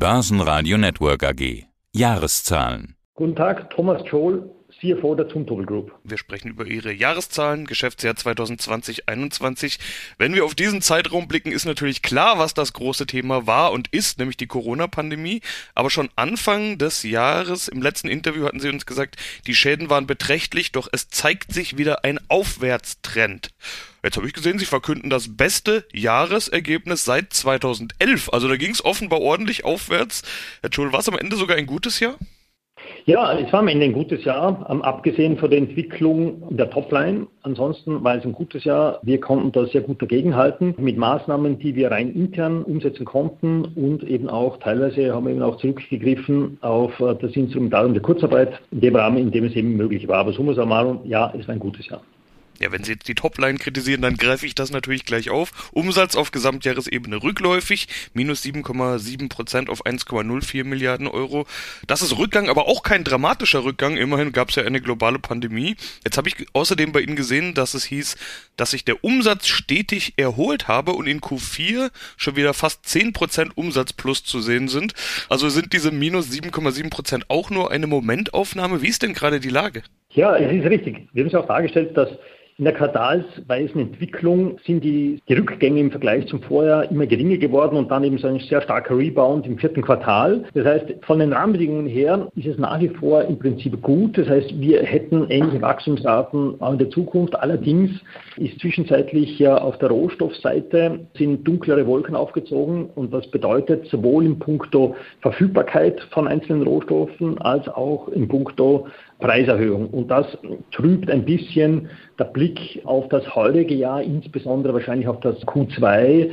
Börsenradio Network AG. Jahreszahlen. Guten Tag, Thomas Scholl, CFO der Zumtobel Group. Wir sprechen über Ihre Jahreszahlen, Geschäftsjahr 2020-21. Wenn wir auf diesen Zeitraum blicken, ist natürlich klar, was das große Thema war und ist, nämlich die Corona-Pandemie. Aber schon Anfang des Jahres, im letzten Interview hatten Sie uns gesagt, die Schäden waren beträchtlich, doch es zeigt sich wieder ein Aufwärtstrend. Jetzt habe ich gesehen, Sie verkünden das beste Jahresergebnis seit 2011. Also da ging es offenbar ordentlich aufwärts. Herr Schul, war es am Ende sogar ein gutes Jahr? Ja, es war am Ende ein gutes Jahr, abgesehen von der Entwicklung der Topline. Ansonsten war es ein gutes Jahr. Wir konnten da sehr gut dagegenhalten mit Maßnahmen, die wir rein intern umsetzen konnten und eben auch teilweise haben wir eben auch zurückgegriffen auf äh, das Instrumentarium der Kurzarbeit in dem Rahmen, in dem es eben möglich war. Aber summa summarum, ja, es war ein gutes Jahr. Ja, wenn Sie jetzt die Topline kritisieren, dann greife ich das natürlich gleich auf. Umsatz auf Gesamtjahresebene rückläufig, minus 7,7 Prozent auf 1,04 Milliarden Euro. Das ist Rückgang, aber auch kein dramatischer Rückgang. Immerhin gab es ja eine globale Pandemie. Jetzt habe ich außerdem bei Ihnen gesehen, dass es hieß, dass sich der Umsatz stetig erholt habe und in Q4 schon wieder fast 10 Prozent Umsatz plus zu sehen sind. Also sind diese minus 7,7 Prozent auch nur eine Momentaufnahme? Wie ist denn gerade die Lage? Ja, es ist richtig. Wir haben es auch dargestellt, dass in der quartalsweisen Entwicklung sind die, die Rückgänge im Vergleich zum Vorjahr immer geringer geworden und dann eben so ein sehr starker Rebound im vierten Quartal. Das heißt, von den Rahmenbedingungen her ist es nach wie vor im Prinzip gut. Das heißt, wir hätten ähnliche Wachstumsraten auch in der Zukunft. Allerdings ist zwischenzeitlich ja auf der Rohstoffseite sind dunklere Wolken aufgezogen und das bedeutet sowohl im Punkto Verfügbarkeit von einzelnen Rohstoffen als auch im Punkto Preiserhöhung. Und das trübt ein bisschen der Blick auf das heutige Jahr, insbesondere wahrscheinlich auf das Q2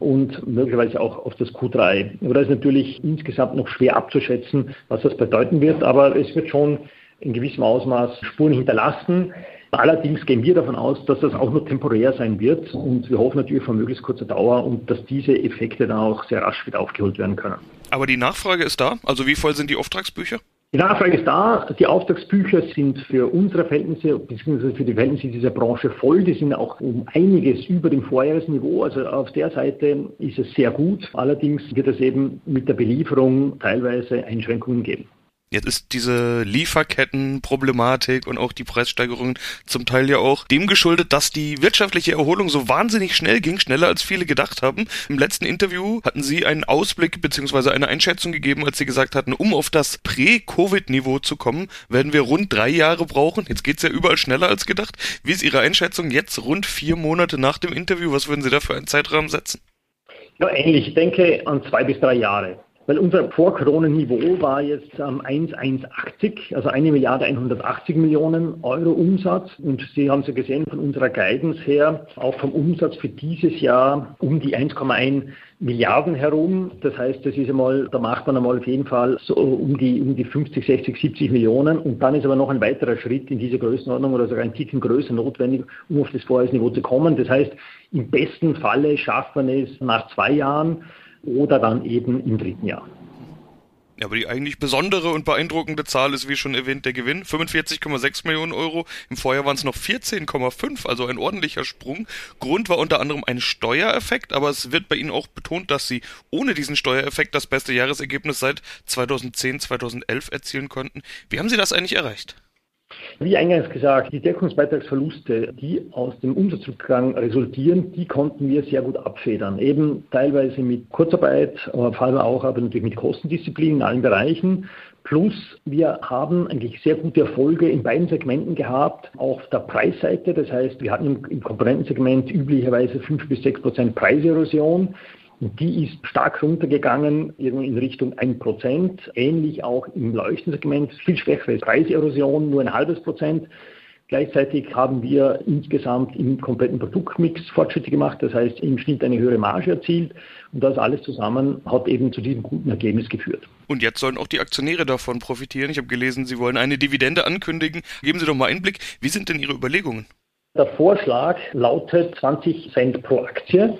und möglicherweise auch auf das Q3. Aber das ist natürlich insgesamt noch schwer abzuschätzen, was das bedeuten wird, aber es wird schon in gewissem Ausmaß Spuren hinterlassen. Allerdings gehen wir davon aus, dass das auch nur temporär sein wird und wir hoffen natürlich von möglichst kurzer Dauer und dass diese Effekte dann auch sehr rasch wieder aufgeholt werden können. Aber die Nachfrage ist da? Also wie voll sind die Auftragsbücher? Die Nachfrage ist da. Die Auftragsbücher sind für unsere Verhältnisse bzw. für die Verhältnisse dieser Branche voll. Die sind auch um einiges über dem Vorjahresniveau. Also auf der Seite ist es sehr gut. Allerdings wird es eben mit der Belieferung teilweise Einschränkungen geben. Jetzt ist diese Lieferkettenproblematik und auch die Preissteigerungen zum Teil ja auch dem geschuldet, dass die wirtschaftliche Erholung so wahnsinnig schnell ging, schneller als viele gedacht haben. Im letzten Interview hatten Sie einen Ausblick bzw. eine Einschätzung gegeben, als Sie gesagt hatten, um auf das Prä-Covid-Niveau zu kommen, werden wir rund drei Jahre brauchen. Jetzt geht's ja überall schneller als gedacht. Wie ist Ihre Einschätzung jetzt rund vier Monate nach dem Interview? Was würden Sie da für einen Zeitrahmen setzen? Ja, ähnlich. Ich denke an zwei bis drei Jahre. Weil unser Vor-Corona-Niveau war jetzt ähm, 1,180, also eine Milliarde 180 Millionen Euro Umsatz. Und Sie haben es ja gesehen von unserer Guidance her, auch vom Umsatz für dieses Jahr um die 1,1 Milliarden herum. Das heißt, das ist einmal, da macht man einmal auf jeden Fall so um die, um die 50, 60, 70 Millionen. Und dann ist aber noch ein weiterer Schritt in diese Größenordnung oder sogar ein Ticken größer notwendig, um auf das Vorjahresniveau zu kommen. Das heißt, im besten Falle schafft man es nach zwei Jahren, oder dann eben im dritten Jahr. Ja, aber die eigentlich besondere und beeindruckende Zahl ist, wie schon erwähnt, der Gewinn. 45,6 Millionen Euro. Im Vorjahr waren es noch 14,5, also ein ordentlicher Sprung. Grund war unter anderem ein Steuereffekt, aber es wird bei Ihnen auch betont, dass Sie ohne diesen Steuereffekt das beste Jahresergebnis seit 2010, 2011 erzielen konnten. Wie haben Sie das eigentlich erreicht? Wie eingangs gesagt, die Deckungsbeitragsverluste, die aus dem Umsatzrückgang resultieren, die konnten wir sehr gut abfedern. Eben teilweise mit Kurzarbeit, aber vor allem auch aber natürlich mit Kostendisziplin in allen Bereichen. Plus wir haben eigentlich sehr gute Erfolge in beiden Segmenten gehabt, auf der Preisseite. Das heißt, wir hatten im Komponentensegment üblicherweise 5 bis 6 Prozent Preiserosion. Und die ist stark runtergegangen, in Richtung 1%. Ähnlich auch im Leuchtensegment, viel schwächere Preiserosion, nur ein halbes Prozent. Gleichzeitig haben wir insgesamt im kompletten Produktmix Fortschritte gemacht, das heißt im Schnitt eine höhere Marge erzielt und das alles zusammen hat eben zu diesem guten Ergebnis geführt. Und jetzt sollen auch die Aktionäre davon profitieren. Ich habe gelesen, Sie wollen eine Dividende ankündigen. Geben Sie doch mal Einblick, wie sind denn Ihre Überlegungen? Der Vorschlag lautet 20 Cent pro Aktie.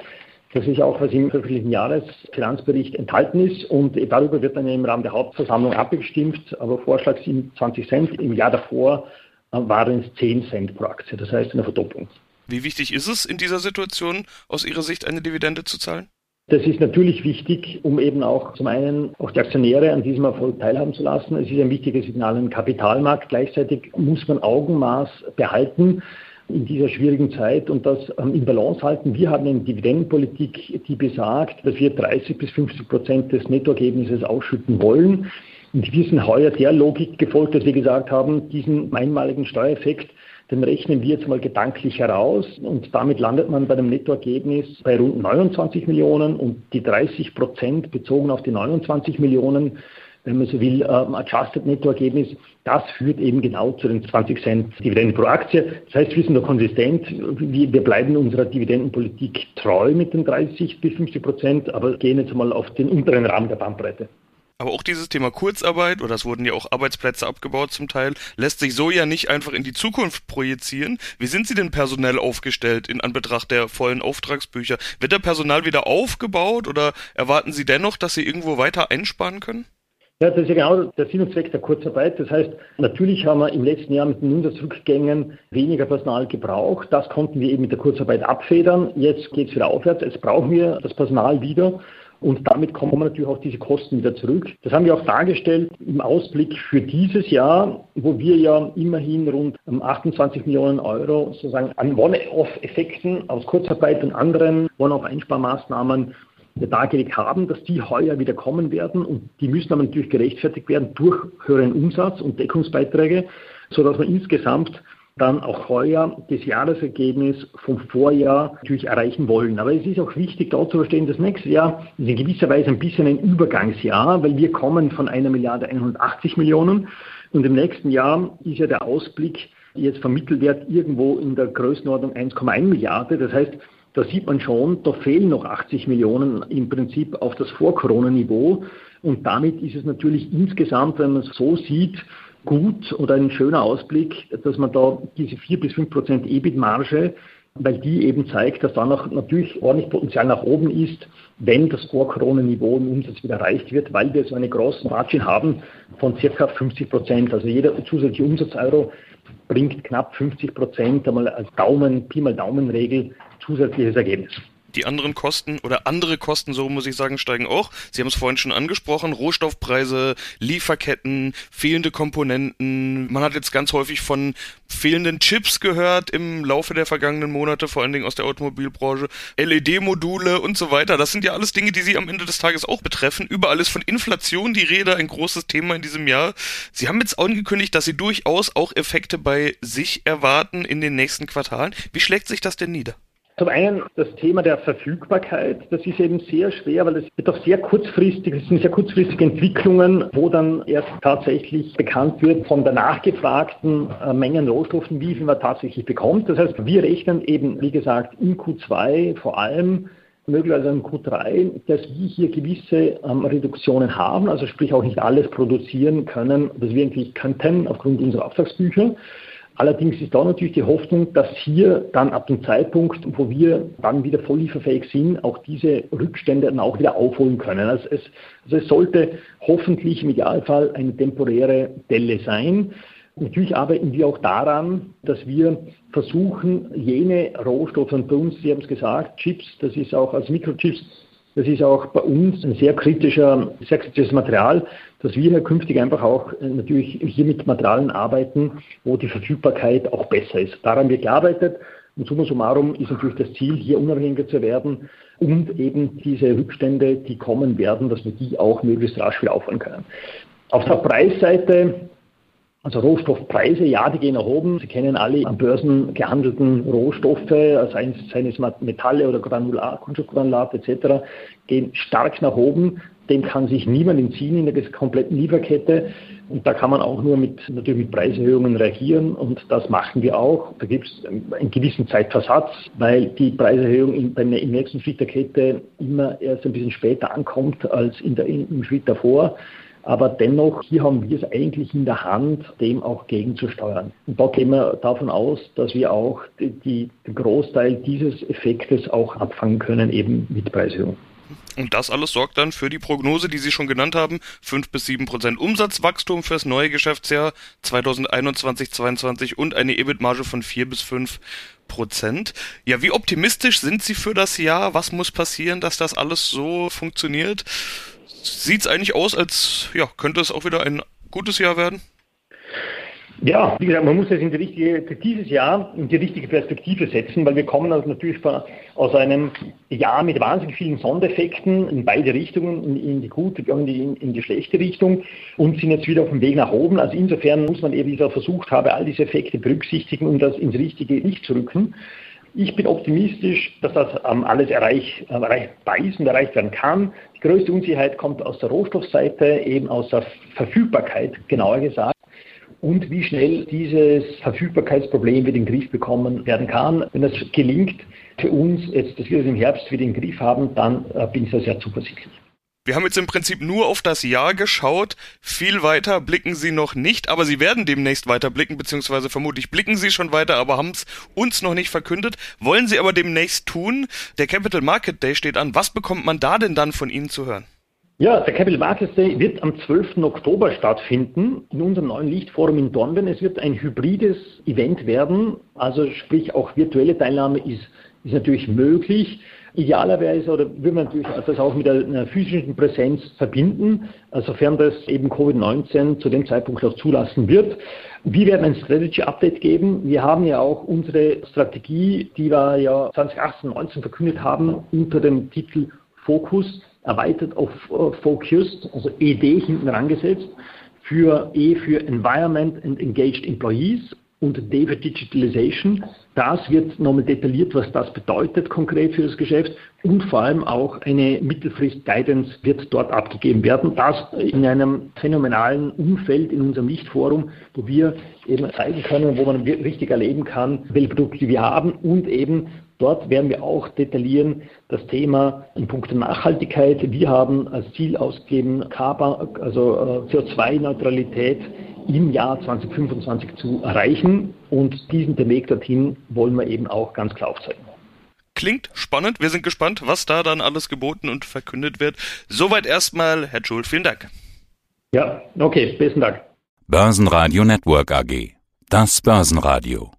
Das ist auch, was im veröffentlichten Jahresfinanzbericht enthalten ist und darüber wird dann im Rahmen der Hauptversammlung abgestimmt. Aber Vorschlag sind 20 Cent. Im Jahr davor äh, waren es 10 Cent pro Aktie. Das heißt eine Verdopplung. Wie wichtig ist es in dieser Situation aus Ihrer Sicht eine Dividende zu zahlen? Das ist natürlich wichtig, um eben auch zum einen auch die Aktionäre an diesem Erfolg teilhaben zu lassen. Es ist ein wichtiges Signal im Kapitalmarkt. Gleichzeitig muss man Augenmaß behalten in dieser schwierigen Zeit und das ähm, in Balance halten. Wir haben eine Dividendenpolitik, die besagt, dass wir 30 bis 50 Prozent des Nettoergebnisses ausschütten wollen. Und wir sind heuer der Logik gefolgt, dass wir gesagt haben, diesen einmaligen Steuereffekt den rechnen wir jetzt mal gedanklich heraus und damit landet man bei dem Nettoergebnis bei rund 29 Millionen und die 30 Prozent bezogen auf die 29 Millionen, wenn man so will, ähm, Adjusted Nettoergebnis, das führt eben genau zu den 20 Cent Dividende pro Aktie. Das heißt, wir sind da konsistent, wir bleiben unserer Dividendenpolitik treu mit den 30 bis 50 Prozent, aber gehen jetzt mal auf den unteren Rahmen der Bandbreite. Aber auch dieses Thema Kurzarbeit, oder es wurden ja auch Arbeitsplätze abgebaut zum Teil, lässt sich so ja nicht einfach in die Zukunft projizieren. Wie sind Sie denn personell aufgestellt in Anbetracht der vollen Auftragsbücher? Wird der Personal wieder aufgebaut oder erwarten Sie dennoch, dass Sie irgendwo weiter einsparen können? Ja, das ist ja genau der Sinn und Zweck der Kurzarbeit. Das heißt, natürlich haben wir im letzten Jahr mit den Umsatzrückgängen weniger Personal gebraucht. Das konnten wir eben mit der Kurzarbeit abfedern. Jetzt geht es wieder aufwärts. Jetzt brauchen wir das Personal wieder. Und damit kommen natürlich auch diese Kosten wieder zurück. Das haben wir auch dargestellt im Ausblick für dieses Jahr, wo wir ja immerhin rund 28 Millionen Euro sozusagen an One-Off-Effekten aus Kurzarbeit und anderen One-Off-Einsparmaßnahmen dargelegt haben, dass die heuer wieder kommen werden und die müssen aber natürlich gerechtfertigt werden durch höheren Umsatz und Deckungsbeiträge, sodass man insgesamt dann auch heuer das Jahresergebnis vom Vorjahr natürlich erreichen wollen. Aber es ist auch wichtig, da zu verstehen, das nächste Jahr ist in gewisser Weise ein bisschen ein Übergangsjahr, weil wir kommen von einer Milliarde 180 Millionen und im nächsten Jahr ist ja der Ausblick jetzt vermittelt wird irgendwo in der Größenordnung 1,1 Milliarde. Das heißt, da sieht man schon, da fehlen noch 80 Millionen im Prinzip auf das Vor-Corona-Niveau. Und damit ist es natürlich insgesamt, wenn man es so sieht, gut oder ein schöner Ausblick, dass man da diese 4 bis 5 Prozent EBIT-Marge, weil die eben zeigt, dass da noch natürlich ordentlich Potenzial nach oben ist, wenn das Vor-Corona-Niveau im Umsatz wieder erreicht wird, weil wir so eine große Margin haben von circa 50 Prozent. Also jeder zusätzliche Umsatzeuro bringt knapp 50 Prozent einmal als Daumen, Pi mal Daumenregel zusätzliches Ergebnis. Die anderen Kosten oder andere Kosten, so muss ich sagen, steigen auch. Sie haben es vorhin schon angesprochen, Rohstoffpreise, Lieferketten, fehlende Komponenten. Man hat jetzt ganz häufig von fehlenden Chips gehört im Laufe der vergangenen Monate, vor allen Dingen aus der Automobilbranche, LED-Module und so weiter. Das sind ja alles Dinge, die Sie am Ende des Tages auch betreffen. Überall ist von Inflation die Rede, ein großes Thema in diesem Jahr. Sie haben jetzt angekündigt, dass Sie durchaus auch Effekte bei sich erwarten in den nächsten Quartalen. Wie schlägt sich das denn nieder? Zum einen das Thema der Verfügbarkeit. Das ist eben sehr schwer, weil es wird auch sehr kurzfristig, es sind sehr kurzfristige Entwicklungen, wo dann erst tatsächlich bekannt wird von der nachgefragten äh, Mengen Rohstoffen, wie viel man tatsächlich bekommt. Das heißt, wir rechnen eben, wie gesagt, in Q2 vor allem möglicherweise in Q3, dass wir hier gewisse ähm, Reduktionen haben, also sprich auch nicht alles produzieren können, was wir eigentlich könnten aufgrund unserer Auftragsbücher. Allerdings ist da natürlich die Hoffnung, dass hier dann ab dem Zeitpunkt, wo wir dann wieder voll lieferfähig sind, auch diese Rückstände dann auch wieder aufholen können. Also es, also es sollte hoffentlich im Idealfall eine temporäre Delle sein. Natürlich arbeiten wir auch daran, dass wir versuchen, jene Rohstoffe, und bei uns, Sie haben es gesagt, Chips, das ist auch als Mikrochips, das ist auch bei uns ein sehr kritischer, sehr kritisches Material, dass wir künftig einfach auch äh, natürlich hier mit Materialien arbeiten, wo die Verfügbarkeit auch besser ist. Daran wird gearbeitet. Und summa summarum ist natürlich das Ziel, hier unabhängiger zu werden und eben diese Rückstände, die kommen werden, dass wir die auch möglichst rasch wieder aufholen können. Auf der Preisseite also Rohstoffpreise, ja, die gehen nach oben. Sie kennen alle am Börsen gehandelten Rohstoffe, seien es Metalle oder Granulat, Kunststoffgranulat etc., gehen stark nach oben. Dem kann sich niemand entziehen in der kompletten Lieferkette. Und da kann man auch nur mit, natürlich mit Preiserhöhungen reagieren und das machen wir auch. Da gibt es einen gewissen Zeitversatz, weil die Preiserhöhung in, im nächsten Schritt der Kette immer erst ein bisschen später ankommt als in der, im Schritt davor. Aber dennoch, hier haben wir es eigentlich in der Hand, dem auch gegenzusteuern. Und da gehen wir davon aus, dass wir auch die, den Großteil dieses Effektes auch abfangen können, eben mit Preiserhöhung. Und das alles sorgt dann für die Prognose, die Sie schon genannt haben, fünf bis sieben Prozent Umsatzwachstum fürs neue Geschäftsjahr 2021-22 und eine EBIT-Marge von vier bis fünf Prozent. Ja, wie optimistisch sind Sie für das Jahr? Was muss passieren, dass das alles so funktioniert? Sieht es eigentlich aus, als ja, könnte es auch wieder ein gutes Jahr werden? Ja, wie gesagt, man muss das in die richtige, dieses Jahr in die richtige Perspektive setzen, weil wir kommen also natürlich aus einem Jahr mit wahnsinnig vielen Sondereffekten in beide Richtungen, in, in die gute und in, in, die schlechte Richtung und sind jetzt wieder auf dem Weg nach oben. Also insofern muss man eben, wie ich versucht habe, all diese Effekte berücksichtigen, um das ins richtige Licht zu rücken. Ich bin optimistisch, dass das ähm, alles erreich, erreichbar ist und erreicht werden kann. Die größte Unsicherheit kommt aus der Rohstoffseite, eben aus der Verfügbarkeit, genauer gesagt und wie schnell dieses Verfügbarkeitsproblem wieder in den Griff bekommen werden kann. Wenn das gelingt, für uns jetzt, dass wir das im Herbst wieder in den Griff haben, dann äh, bin ich da sehr zuversichtlich. Wir haben jetzt im Prinzip nur auf das Jahr geschaut. Viel weiter blicken Sie noch nicht, aber Sie werden demnächst weiter blicken, beziehungsweise vermutlich blicken Sie schon weiter, aber haben es uns noch nicht verkündet. Wollen Sie aber demnächst tun? Der Capital Market Day steht an. Was bekommt man da denn dann von Ihnen zu hören? Ja, der Capital Markets Day wird am 12. Oktober stattfinden in unserem neuen Lichtforum in Dornbirn. Es wird ein hybrides Event werden, also sprich auch virtuelle Teilnahme ist, ist natürlich möglich. Idealerweise oder würde man natürlich das auch mit einer physischen Präsenz verbinden, sofern das eben Covid-19 zu dem Zeitpunkt auch zulassen wird. Wir werden ein Strategy Update geben. Wir haben ja auch unsere Strategie, die wir ja 2018, 2019 verkündet haben, unter dem Titel Fokus erweitert auf äh, Focused, also ED hinten rangesetzt, für E für Environment and Engaged Employees und D für Digitalization. Das wird nochmal detailliert, was das bedeutet konkret für das Geschäft und vor allem auch eine Mittelfrist-Guidance wird dort abgegeben werden. Das in einem phänomenalen Umfeld in unserem Lichtforum, wo wir eben zeigen können, wo man richtig erleben kann, welche Produkte wir haben und eben Dort werden wir auch detaillieren das Thema in puncto Nachhaltigkeit. Wir haben als Ziel ausgegeben, also äh, CO2-Neutralität im Jahr 2025 zu erreichen. Und diesen den Weg dorthin wollen wir eben auch ganz klar aufzeigen. Klingt spannend. Wir sind gespannt, was da dann alles geboten und verkündet wird. Soweit erstmal, Herr Schul, vielen Dank. Ja, okay, besten Dank. Börsenradio Network AG. Das Börsenradio.